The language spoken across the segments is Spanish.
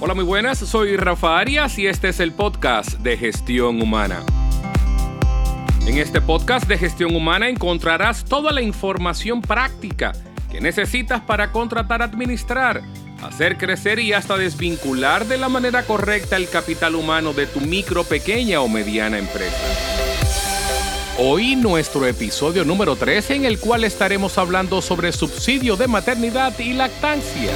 Hola, muy buenas, soy Rafa Arias y este es el podcast de Gestión Humana. En este podcast de Gestión Humana encontrarás toda la información práctica que necesitas para contratar, administrar, hacer crecer y hasta desvincular de la manera correcta el capital humano de tu micro, pequeña o mediana empresa. Hoy nuestro episodio número 13 en el cual estaremos hablando sobre subsidio de maternidad y lactancia.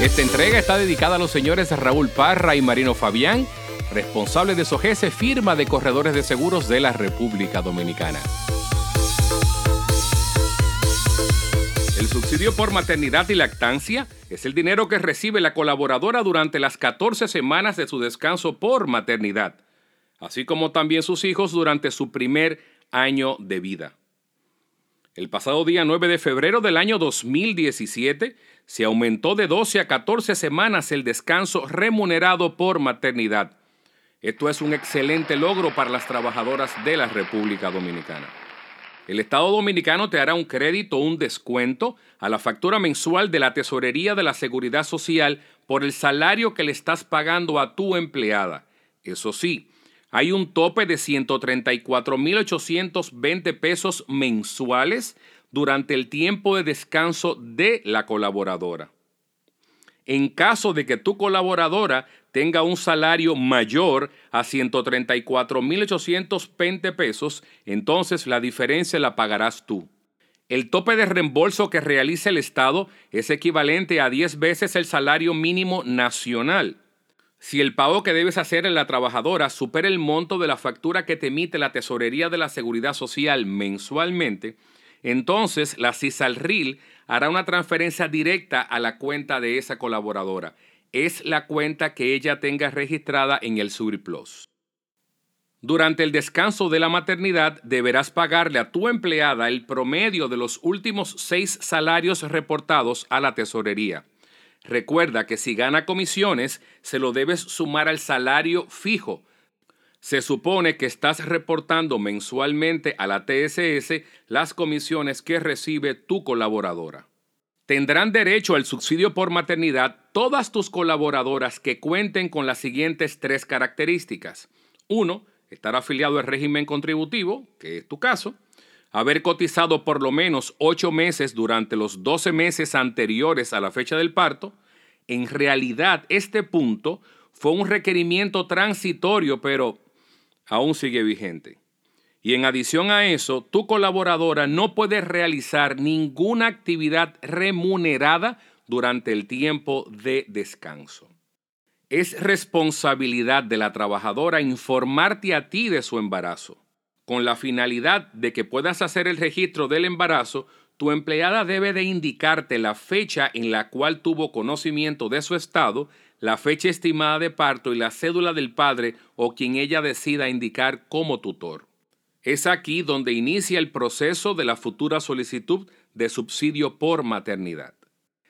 Esta entrega está dedicada a los señores Raúl Parra y Marino Fabián, responsables de SOGESE, firma de corredores de seguros de la República Dominicana. El subsidio por maternidad y lactancia es el dinero que recibe la colaboradora durante las 14 semanas de su descanso por maternidad, así como también sus hijos durante su primer año de vida. El pasado día 9 de febrero del año 2017 se aumentó de 12 a 14 semanas el descanso remunerado por maternidad. Esto es un excelente logro para las trabajadoras de la República Dominicana. El Estado Dominicano te hará un crédito o un descuento a la factura mensual de la Tesorería de la Seguridad Social por el salario que le estás pagando a tu empleada. Eso sí, hay un tope de 134.820 pesos mensuales durante el tiempo de descanso de la colaboradora. En caso de que tu colaboradora tenga un salario mayor a 134.820 pesos, entonces la diferencia la pagarás tú. El tope de reembolso que realiza el Estado es equivalente a 10 veces el salario mínimo nacional. Si el pago que debes hacer en la trabajadora supera el monto de la factura que te emite la Tesorería de la Seguridad Social mensualmente, entonces la CISALRIL hará una transferencia directa a la cuenta de esa colaboradora. Es la cuenta que ella tenga registrada en el Surplus. Durante el descanso de la maternidad deberás pagarle a tu empleada el promedio de los últimos seis salarios reportados a la tesorería. Recuerda que si gana comisiones, se lo debes sumar al salario fijo, se supone que estás reportando mensualmente a la TSS las comisiones que recibe tu colaboradora. Tendrán derecho al subsidio por maternidad todas tus colaboradoras que cuenten con las siguientes tres características. Uno, estar afiliado al régimen contributivo, que es tu caso, haber cotizado por lo menos ocho meses durante los 12 meses anteriores a la fecha del parto. En realidad, este punto fue un requerimiento transitorio, pero aún sigue vigente. Y en adición a eso, tu colaboradora no puede realizar ninguna actividad remunerada durante el tiempo de descanso. Es responsabilidad de la trabajadora informarte a ti de su embarazo. Con la finalidad de que puedas hacer el registro del embarazo, tu empleada debe de indicarte la fecha en la cual tuvo conocimiento de su estado la fecha estimada de parto y la cédula del padre o quien ella decida indicar como tutor. Es aquí donde inicia el proceso de la futura solicitud de subsidio por maternidad.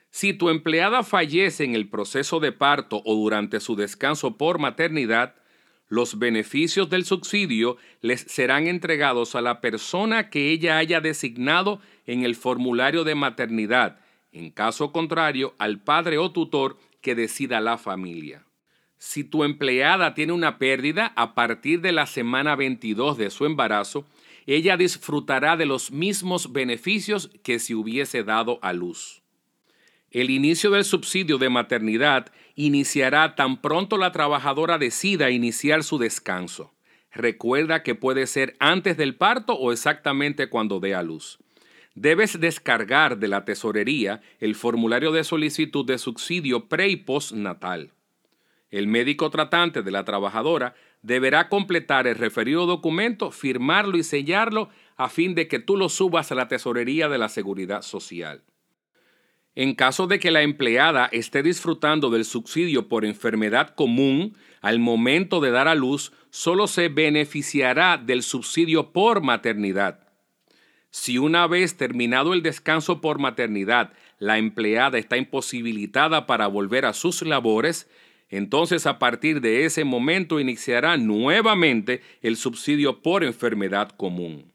Si tu empleada fallece en el proceso de parto o durante su descanso por maternidad, los beneficios del subsidio les serán entregados a la persona que ella haya designado en el formulario de maternidad, en caso contrario al padre o tutor que decida la familia. Si tu empleada tiene una pérdida a partir de la semana 22 de su embarazo, ella disfrutará de los mismos beneficios que si hubiese dado a luz. El inicio del subsidio de maternidad iniciará tan pronto la trabajadora decida iniciar su descanso. Recuerda que puede ser antes del parto o exactamente cuando dé a luz debes descargar de la tesorería el formulario de solicitud de subsidio pre y postnatal. El médico tratante de la trabajadora deberá completar el referido documento, firmarlo y sellarlo a fin de que tú lo subas a la tesorería de la seguridad social. En caso de que la empleada esté disfrutando del subsidio por enfermedad común, al momento de dar a luz, solo se beneficiará del subsidio por maternidad. Si una vez terminado el descanso por maternidad, la empleada está imposibilitada para volver a sus labores, entonces a partir de ese momento iniciará nuevamente el subsidio por enfermedad común.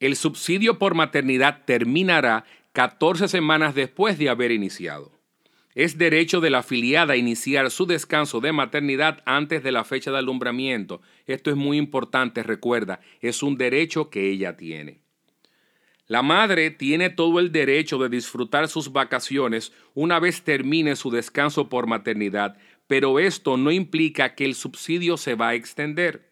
El subsidio por maternidad terminará 14 semanas después de haber iniciado. Es derecho de la afiliada iniciar su descanso de maternidad antes de la fecha de alumbramiento. Esto es muy importante, recuerda, es un derecho que ella tiene. La madre tiene todo el derecho de disfrutar sus vacaciones una vez termine su descanso por maternidad, pero esto no implica que el subsidio se va a extender.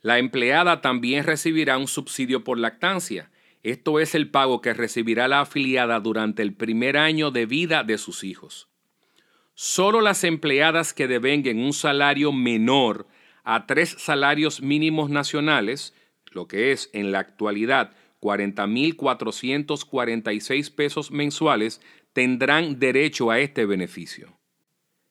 La empleada también recibirá un subsidio por lactancia. Esto es el pago que recibirá la afiliada durante el primer año de vida de sus hijos. Solo las empleadas que devenguen un salario menor a tres salarios mínimos nacionales, lo que es en la actualidad 40.446 pesos mensuales tendrán derecho a este beneficio.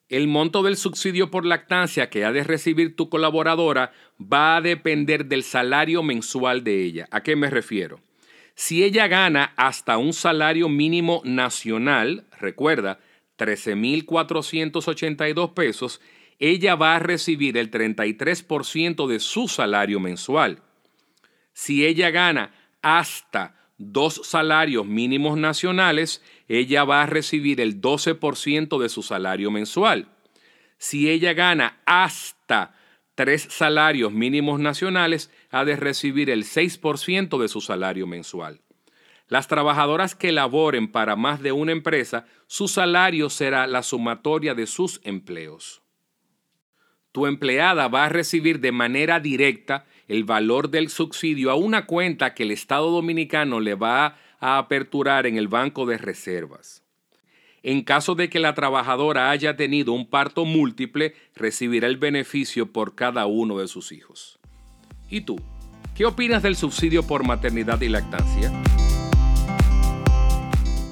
El monto del subsidio por lactancia que ha de recibir tu colaboradora va a depender del salario mensual de ella. ¿A qué me refiero? Si ella gana hasta un salario mínimo nacional, recuerda, 13.482 pesos, ella va a recibir el 33% de su salario mensual. Si ella gana hasta dos salarios mínimos nacionales, ella va a recibir el 12% de su salario mensual. Si ella gana hasta tres salarios mínimos nacionales, ha de recibir el 6% de su salario mensual. Las trabajadoras que laboren para más de una empresa, su salario será la sumatoria de sus empleos. Tu empleada va a recibir de manera directa el valor del subsidio a una cuenta que el Estado dominicano le va a aperturar en el Banco de Reservas. En caso de que la trabajadora haya tenido un parto múltiple, recibirá el beneficio por cada uno de sus hijos. ¿Y tú? ¿Qué opinas del subsidio por maternidad y lactancia?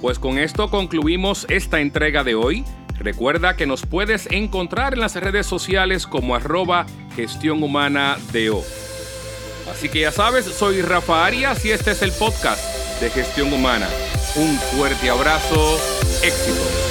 Pues con esto concluimos esta entrega de hoy. Recuerda que nos puedes encontrar en las redes sociales como arroba gestión humana Así que ya sabes, soy Rafa Arias y este es el podcast de Gestión Humana. Un fuerte abrazo, éxito.